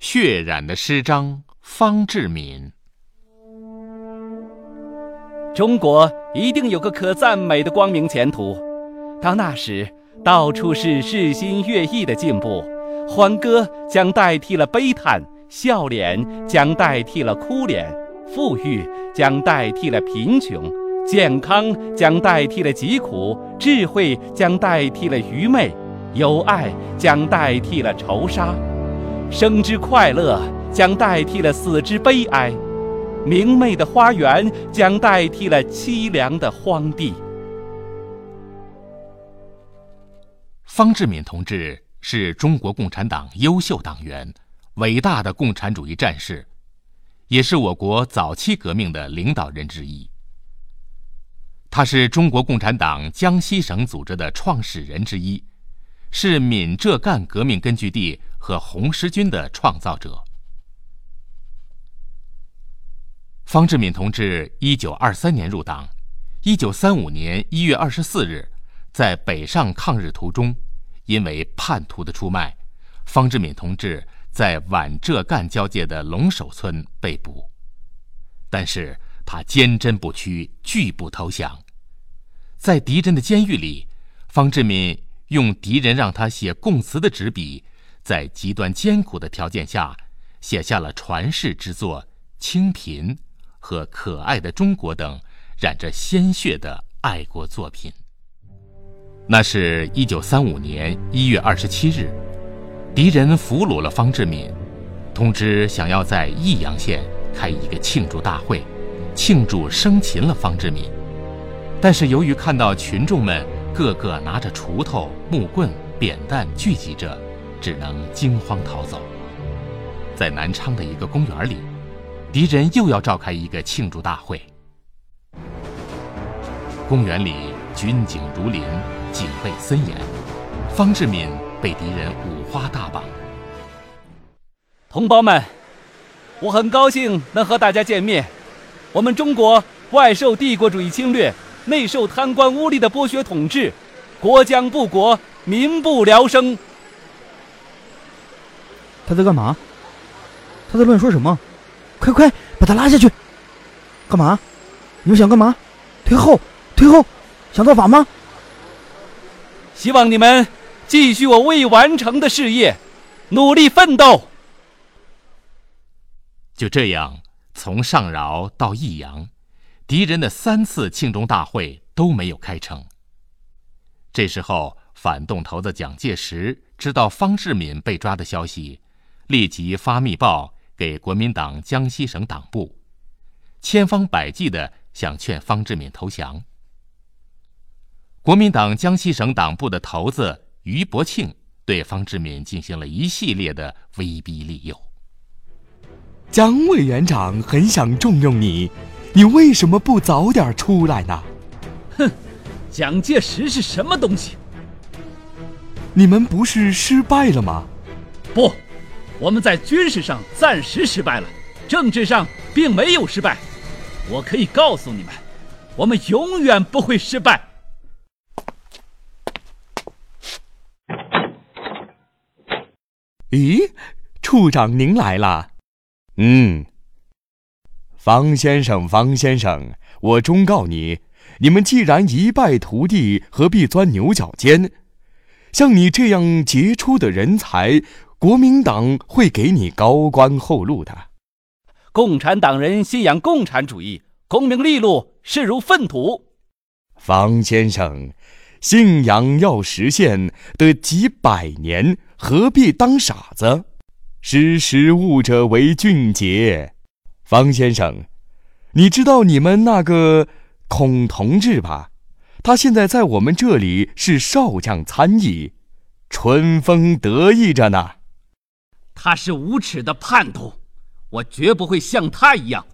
血染的诗章，方志敏。中国一定有个可赞美的光明前途。到那时，到处是日新月异的进步，欢歌将代替了悲叹，笑脸将代替了哭脸，富裕将代替了贫穷，健康将代替了疾苦，智慧将代替了愚昧，友爱将代替了仇杀，生之快乐将代替了死之悲哀。明媚的花园将代替了凄凉的荒地。方志敏同志是中国共产党优秀党员，伟大的共产主义战士，也是我国早期革命的领导人之一。他是中国共产党江西省组织的创始人之一，是闽浙赣革命根据地和红十军的创造者。方志敏同志一九二三年入党，一九三五年一月二十四日，在北上抗日途中，因为叛徒的出卖，方志敏同志在皖浙赣交界的龙首村被捕。但是他坚贞不屈，拒不投降。在敌人的监狱里，方志敏用敌人让他写供词的纸笔，在极端艰苦的条件下，写下了传世之作《清贫》。和可爱的中国等染着鲜血的爱国作品。那是一九三五年一月二十七日，敌人俘虏了方志敏，通知想要在益阳县开一个庆祝大会，庆祝生擒了方志敏。但是由于看到群众们个个拿着锄头、木棍、扁担聚集着，只能惊慌逃走。在南昌的一个公园里。敌人又要召开一个庆祝大会。公园里军警如林，警备森严。方志敏被敌人五花大绑。同胞们，我很高兴能和大家见面。我们中国外受帝国主义侵略，内受贪官污吏的剥削统治，国将不国，民不聊生。他在干嘛？他在乱说什么？快快把他拉下去！干嘛？你们想干嘛？退后！退后！想造反吗？希望你们继续我未完成的事业，努力奋斗。就这样，从上饶到益阳，敌人的三次庆中大会都没有开成。这时候，反动头子蒋介石知道方志敏被抓的消息，立即发密报。给国民党江西省党部，千方百计的想劝方志敏投降。国民党江西省党部的头子于伯庆对方志敏进行了一系列的威逼利诱。蒋委员长很想重用你，你为什么不早点出来呢？哼，蒋介石是什么东西？你们不是失败了吗？不。我们在军事上暂时失败了，政治上并没有失败。我可以告诉你们，我们永远不会失败。咦，处长您来了。嗯，方先生，方先生，我忠告你，你们既然一败涂地，何必钻牛角尖？像你这样杰出的人才。国民党会给你高官厚禄的。共产党人信仰共产主义，功名利禄视如粪土。方先生，信仰要实现得几百年，何必当傻子？识时务者为俊杰。方先生，你知道你们那个孔同志吧？他现在在我们这里是少将参议，春风得意着呢。他是无耻的叛徒，我绝不会像他一样。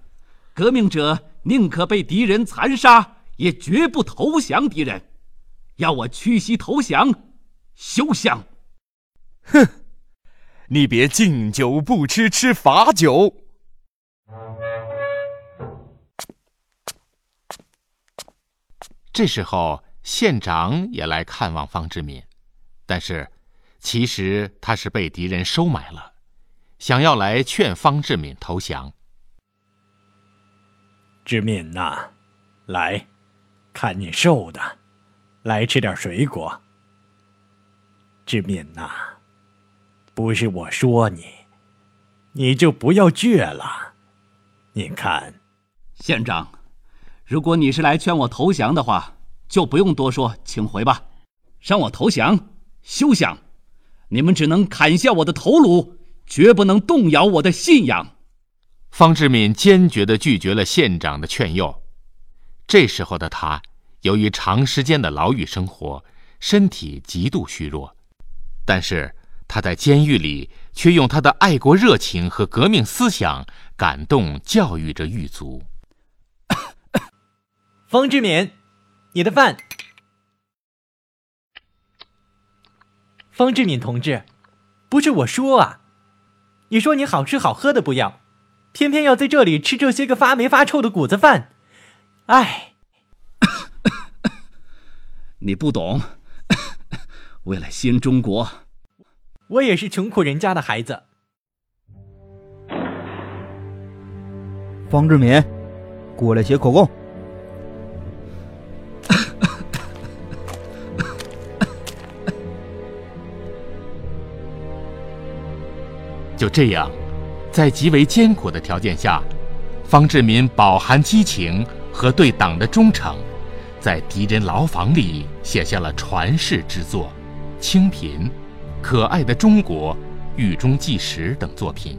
革命者宁可被敌人残杀，也绝不投降敌人。要我屈膝投降，休想！哼，你别敬酒不吃吃罚酒。这时候，县长也来看望方志敏，但是，其实他是被敌人收买了。想要来劝方志敏投降。志敏呐，来，看你瘦的，来吃点水果。志敏呐，不是我说你，你就不要倔了。你看，县长，如果你是来劝我投降的话，就不用多说，请回吧。让我投降，休想！你们只能砍下我的头颅，绝不能动摇我的信仰。方志敏坚决地拒绝了县长的劝诱。这时候的他，由于长时间的牢狱生活，身体极度虚弱，但是他在监狱里却用他的爱国热情和革命思想感动教育着狱卒。方志敏，你的饭。方志敏同志，不是我说啊，你说你好吃好喝的不要，偏偏要在这里吃这些个发霉发臭的谷子饭，哎，你不懂，为了新中国，我也是穷苦人家的孩子。方志敏，过来写口供。就这样，在极为艰苦的条件下，方志敏饱含激情和对党的忠诚，在敌人牢房里写下了传世之作《清贫》《可爱的中国》《狱中纪实》等作品。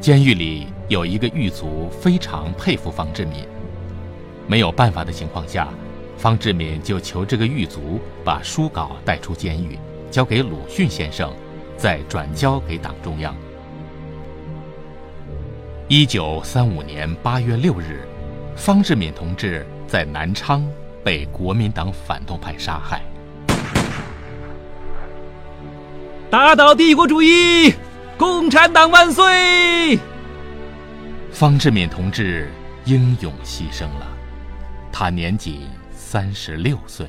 监狱里有一个狱卒非常佩服方志敏，没有办法的情况下，方志敏就求这个狱卒把书稿带出监狱，交给鲁迅先生。再转交给党中央。一九三五年八月六日，方志敏同志在南昌被国民党反动派杀害。打倒帝国主义，共产党万岁！方志敏同志英勇牺牲了，他年仅三十六岁。